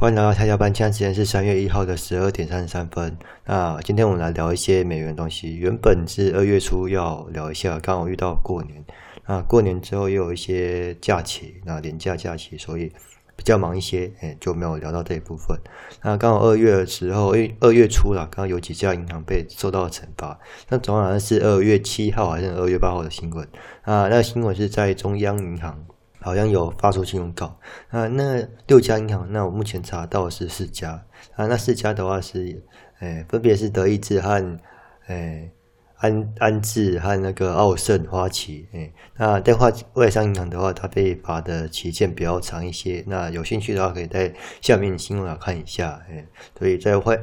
欢迎来到蔡家班，现在时间是三月一号的十二点三十三分。那今天我们来聊一些美元东西。原本是二月初要聊一下，刚好遇到过年。那过年之后又有一些假期，那年假假期，所以比较忙一些，哎，就没有聊到这一部分。那刚好二月的时候，因为二月初了，刚刚有几家银行被受到了惩罚。那总好像是二月七号还是二月八号的新闻啊？那新闻是在中央银行。好像有发出新闻稿。啊，那六家银行，那我目前查到是四家。啊，那四家的话是，诶、分别是德意志和诶、安安置和那个奥盛花旗，诶、那在话外商银行的话，它被罚的期限比较长一些，那有兴趣的话可以在下面新闻栏看一下，诶、所以在外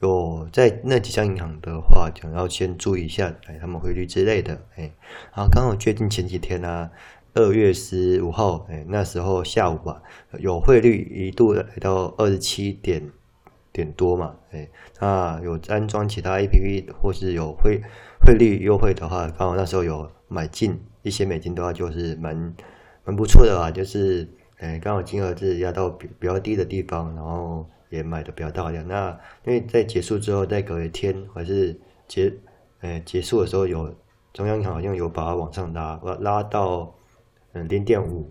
有在那几家银行的话，就要先注意一下，诶，他们汇率之类的，诶、欸，好，刚好确定前几天呢、二月十五号，哎，那时候下午吧，有汇率一度来到二十七点点多嘛，哎，那有安装其他 APP 或是有汇汇率优惠的话，刚好那时候有买进一些美金的话，就是蛮蛮不错的啊，就是哎，刚好金额是压到比比较低的地方，然后也买的比较大量。那因为在结束之后，在隔一天还是结哎结束的时候，有中央银行好像有把它往上拉，拉到。嗯，零点五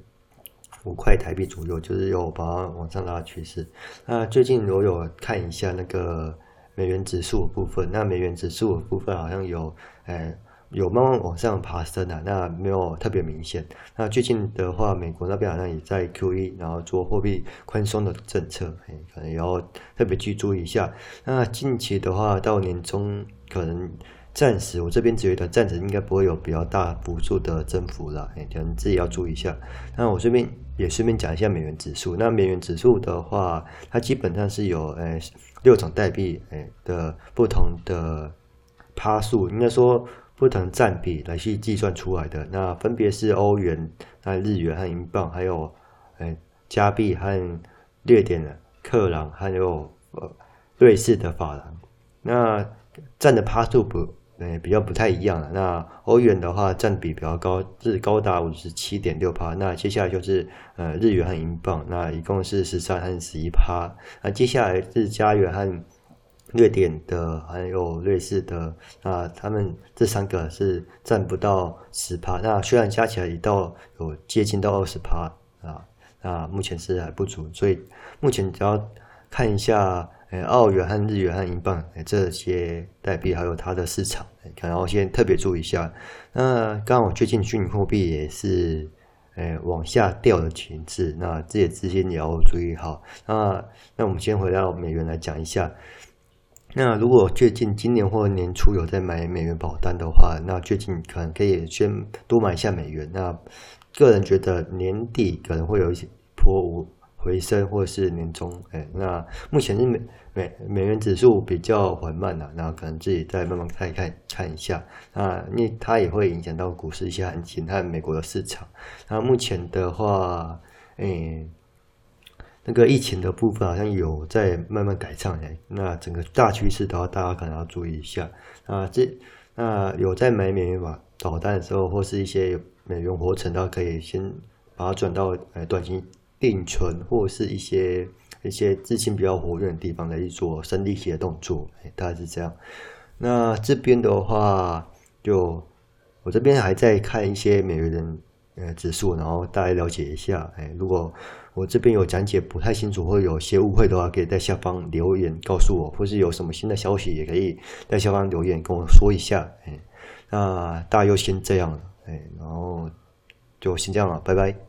五块台币左右，就是有把它往上拉趋势。那最近我有看一下那个美元指数的部分，那美元指数的部分好像有，哎，有慢慢往上爬升啊，那没有特别明显。那最近的话，美国那边好像也在 QE，然后做货币宽松的政策，可能也要特别去注意一下。那近期的话，到年终可能。暂时，我这边觉得暂时应该不会有比较大幅度的增幅了，哎，可能自己要注意一下。那我这边也顺便讲一下美元指数。那美元指数的话，它基本上是有哎六种代币哎的不同的趴数，应该说不同占比来去计算出来的。那分别是欧元、那日元和英镑，还有哎加币和瑞典的克朗，还有呃瑞士的法郎。那占的趴数不？诶，比较不太一样了。那欧元的话占比比较高，是高达五十七点六趴。那接下来就是呃日元和英镑，那一共是十三和十一趴。那接下来是加元和瑞典的，还有瑞士的，啊，他们这三个是占不到十趴。那虽然加起来一到有接近到二十趴啊，那目前是还不足。所以目前只要看一下。澳元和日元和英镑，这些代币还有它的市场，可能要先特别注意一下。那刚好最近虚拟货币也是，诶，往下掉的情势，那这些资金也要注意好。那那我们先回到美元来讲一下。那如果最近今年或年初有在买美元保单的话，那最近可能可以先多买一下美元。那个人觉得年底可能会有一些波幅。回升或是年终，哎，那目前是美美美元指数比较缓慢呐，那可能自己再慢慢看一看看一下，啊，因为它也会影响到股市一些行情和美国的市场。那目前的话，哎，那个疫情的部分好像有在慢慢改善，哎，那整个大趋势的话，大家可能要注意一下。啊，这那有在买美元保保单的时候，或是一些美元活存，的可以先把它转到呃短期。定存或者是一些一些资金比较活跃的地方来去做生利息的动作，哎，大概是这样。那这边的话，就我这边还在看一些美元呃指数，然后大家了解一下。哎，如果我这边有讲解不太清楚或有些误会的话，可以在下方留言告诉我，或是有什么新的消息，也可以在下方留言跟我说一下。哎，那大家就先这样了，哎，然后就先这样了，拜拜。